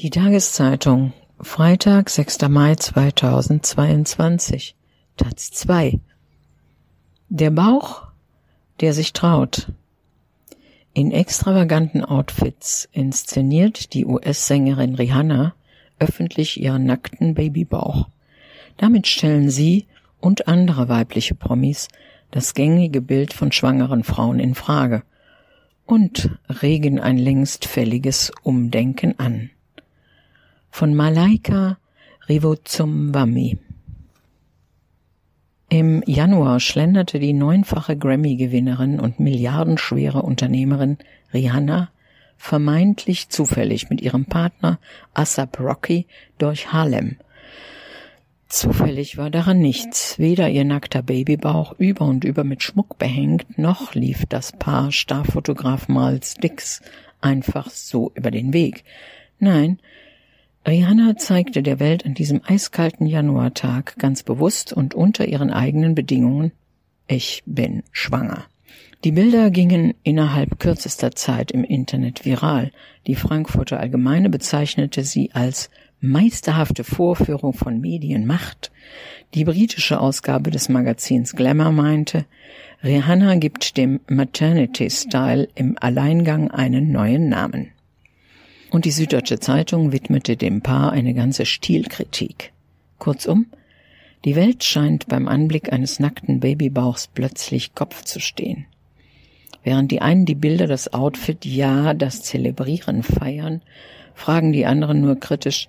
Die Tageszeitung, Freitag, 6. Mai 2022, Taz 2. Der Bauch, der sich traut. In extravaganten Outfits inszeniert die US-Sängerin Rihanna öffentlich ihren nackten Babybauch. Damit stellen sie und andere weibliche Promis das gängige Bild von schwangeren Frauen in Frage und regen ein längst fälliges Umdenken an von Malaika Rivozumbami. Im Januar schlenderte die neunfache Grammy-Gewinnerin und milliardenschwere Unternehmerin Rihanna vermeintlich zufällig mit ihrem Partner Asap Rocky durch Harlem. Zufällig war daran nichts, weder ihr nackter Babybauch über und über mit Schmuck behängt, noch lief das Paar Starfotograf Miles Dix einfach so über den Weg. Nein, Rihanna zeigte der Welt an diesem eiskalten Januartag ganz bewusst und unter ihren eigenen Bedingungen, ich bin schwanger. Die Bilder gingen innerhalb kürzester Zeit im Internet viral. Die Frankfurter Allgemeine bezeichnete sie als meisterhafte Vorführung von Medienmacht. Die britische Ausgabe des Magazins Glamour meinte, Rihanna gibt dem Maternity Style im Alleingang einen neuen Namen. Und die Süddeutsche Zeitung widmete dem Paar eine ganze Stilkritik. Kurzum, die Welt scheint beim Anblick eines nackten Babybauchs plötzlich Kopf zu stehen. Während die einen die Bilder, das Outfit, ja, das Zelebrieren feiern, fragen die anderen nur kritisch,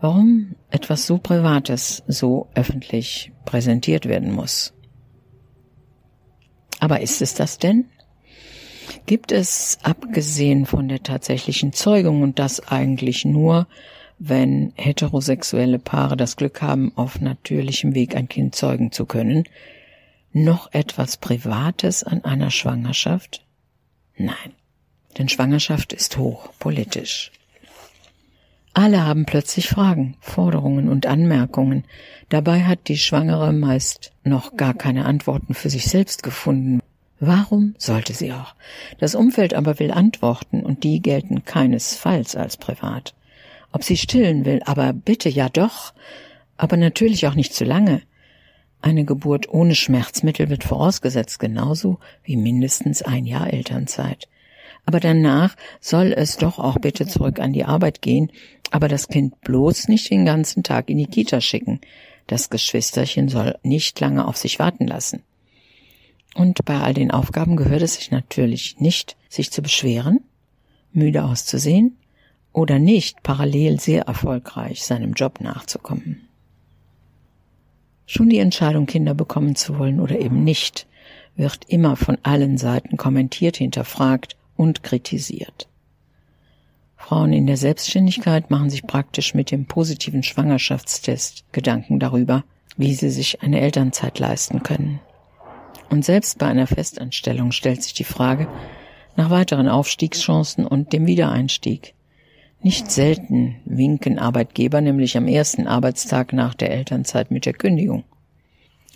warum etwas so Privates so öffentlich präsentiert werden muss. Aber ist es das denn? Gibt es, abgesehen von der tatsächlichen Zeugung und das eigentlich nur, wenn heterosexuelle Paare das Glück haben, auf natürlichem Weg ein Kind zeugen zu können, noch etwas Privates an einer Schwangerschaft? Nein, denn Schwangerschaft ist hochpolitisch. Alle haben plötzlich Fragen, Forderungen und Anmerkungen. Dabei hat die Schwangere meist noch gar keine Antworten für sich selbst gefunden, Warum sollte sie auch? Das Umfeld aber will Antworten und die gelten keinesfalls als privat. Ob sie stillen will, aber bitte ja doch, aber natürlich auch nicht zu lange. Eine Geburt ohne Schmerzmittel wird vorausgesetzt, genauso wie mindestens ein Jahr Elternzeit. Aber danach soll es doch auch bitte zurück an die Arbeit gehen, aber das Kind bloß nicht den ganzen Tag in die Kita schicken. Das Geschwisterchen soll nicht lange auf sich warten lassen. Und bei all den Aufgaben gehört es sich natürlich nicht, sich zu beschweren, müde auszusehen oder nicht parallel sehr erfolgreich seinem Job nachzukommen. Schon die Entscheidung, Kinder bekommen zu wollen oder eben nicht, wird immer von allen Seiten kommentiert, hinterfragt und kritisiert. Frauen in der Selbstständigkeit machen sich praktisch mit dem positiven Schwangerschaftstest Gedanken darüber, wie sie sich eine Elternzeit leisten können. Und selbst bei einer Festanstellung stellt sich die Frage nach weiteren Aufstiegschancen und dem Wiedereinstieg. Nicht selten winken Arbeitgeber nämlich am ersten Arbeitstag nach der Elternzeit mit der Kündigung.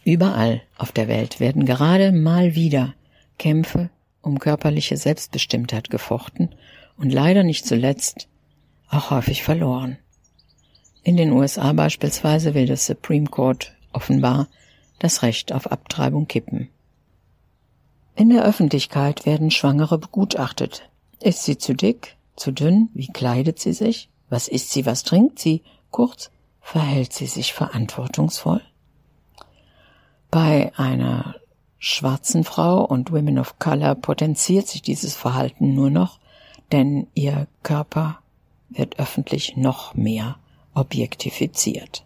Überall auf der Welt werden gerade mal wieder Kämpfe um körperliche Selbstbestimmtheit gefochten und leider nicht zuletzt auch häufig verloren. In den USA beispielsweise will das Supreme Court offenbar das Recht auf Abtreibung kippen. In der Öffentlichkeit werden Schwangere begutachtet. Ist sie zu dick, zu dünn? Wie kleidet sie sich? Was isst sie? Was trinkt sie? Kurz, verhält sie sich verantwortungsvoll? Bei einer schwarzen Frau und Women of Color potenziert sich dieses Verhalten nur noch, denn ihr Körper wird öffentlich noch mehr objektifiziert.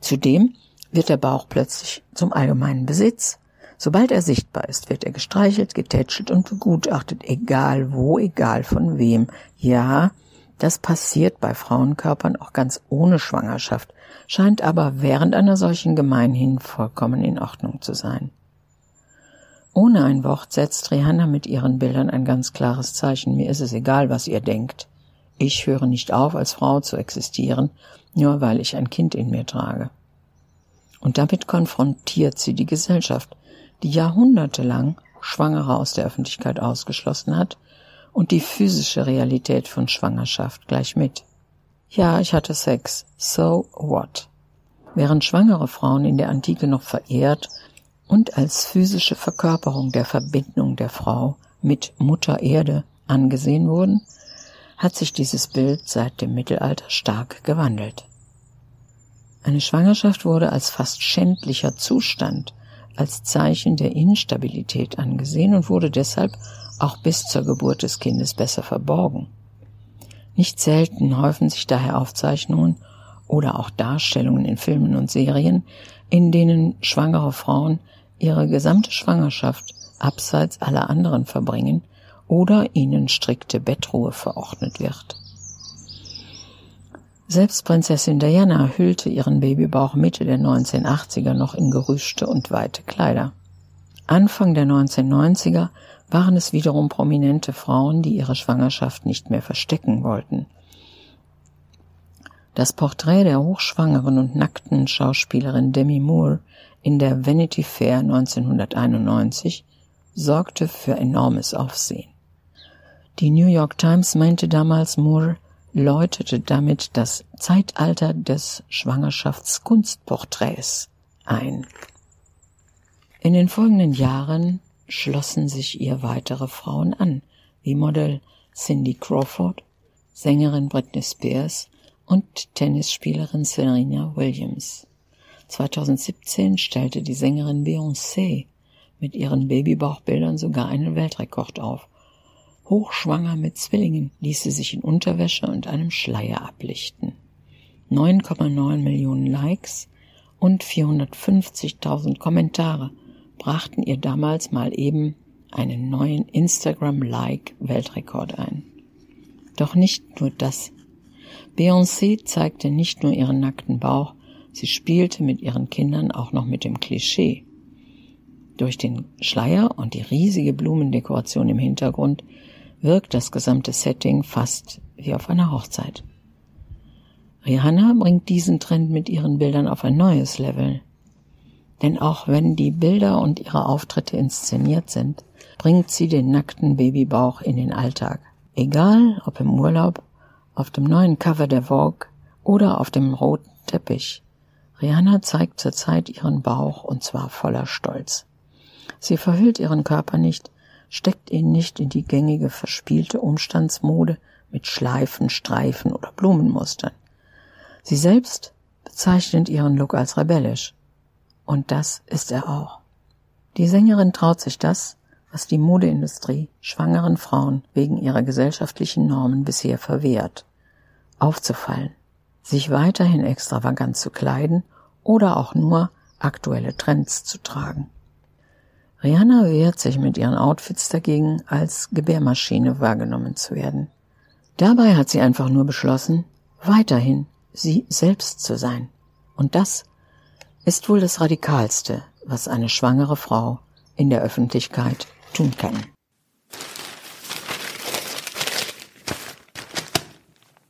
Zudem wird der Bauch plötzlich zum allgemeinen Besitz. Sobald er sichtbar ist, wird er gestreichelt, getätschelt und begutachtet, egal wo, egal von wem. Ja, das passiert bei Frauenkörpern auch ganz ohne Schwangerschaft, scheint aber während einer solchen gemeinhin vollkommen in Ordnung zu sein. Ohne ein Wort setzt Rihanna mit ihren Bildern ein ganz klares Zeichen. Mir ist es egal, was ihr denkt. Ich höre nicht auf, als Frau zu existieren, nur weil ich ein Kind in mir trage. Und damit konfrontiert sie die Gesellschaft, die jahrhundertelang Schwangere aus der Öffentlichkeit ausgeschlossen hat und die physische Realität von Schwangerschaft gleich mit. Ja, ich hatte Sex. So what? Während schwangere Frauen in der Antike noch verehrt und als physische Verkörperung der Verbindung der Frau mit Mutter Erde angesehen wurden, hat sich dieses Bild seit dem Mittelalter stark gewandelt. Eine Schwangerschaft wurde als fast schändlicher Zustand, als Zeichen der Instabilität angesehen und wurde deshalb auch bis zur Geburt des Kindes besser verborgen. Nicht selten häufen sich daher Aufzeichnungen oder auch Darstellungen in Filmen und Serien, in denen schwangere Frauen ihre gesamte Schwangerschaft abseits aller anderen verbringen oder ihnen strikte Bettruhe verordnet wird. Selbst Prinzessin Diana hüllte ihren Babybauch Mitte der 1980er noch in gerüschte und weite Kleider. Anfang der 1990er waren es wiederum prominente Frauen, die ihre Schwangerschaft nicht mehr verstecken wollten. Das Porträt der hochschwangeren und nackten Schauspielerin Demi Moore in der Vanity Fair 1991 sorgte für enormes Aufsehen. Die New York Times meinte damals, Moore läutete damit das Zeitalter des Schwangerschaftskunstporträts ein. In den folgenden Jahren schlossen sich ihr weitere Frauen an, wie Model Cindy Crawford, Sängerin Britney Spears und Tennisspielerin Serena Williams. 2017 stellte die Sängerin Beyoncé mit ihren Babybauchbildern sogar einen Weltrekord auf. Hochschwanger mit Zwillingen ließ sie sich in Unterwäsche und einem Schleier ablichten. 9,9 Millionen Likes und 450.000 Kommentare brachten ihr damals mal eben einen neuen Instagram-Like-Weltrekord ein. Doch nicht nur das. Beyoncé zeigte nicht nur ihren nackten Bauch, sie spielte mit ihren Kindern auch noch mit dem Klischee. Durch den Schleier und die riesige Blumendekoration im Hintergrund wirkt das gesamte Setting fast wie auf einer Hochzeit. Rihanna bringt diesen Trend mit ihren Bildern auf ein neues Level. Denn auch wenn die Bilder und ihre Auftritte inszeniert sind, bringt sie den nackten Babybauch in den Alltag. Egal ob im Urlaub, auf dem neuen Cover der Vogue oder auf dem roten Teppich. Rihanna zeigt zurzeit ihren Bauch und zwar voller Stolz. Sie verhüllt ihren Körper nicht, steckt ihn nicht in die gängige verspielte Umstandsmode mit Schleifen, Streifen oder Blumenmustern. Sie selbst bezeichnet ihren Look als rebellisch. Und das ist er auch. Die Sängerin traut sich das, was die Modeindustrie schwangeren Frauen wegen ihrer gesellschaftlichen Normen bisher verwehrt, aufzufallen, sich weiterhin extravagant zu kleiden oder auch nur aktuelle Trends zu tragen. Rihanna wehrt sich mit ihren Outfits dagegen, als Gebärmaschine wahrgenommen zu werden. Dabei hat sie einfach nur beschlossen, weiterhin sie selbst zu sein. Und das ist wohl das Radikalste, was eine schwangere Frau in der Öffentlichkeit tun kann.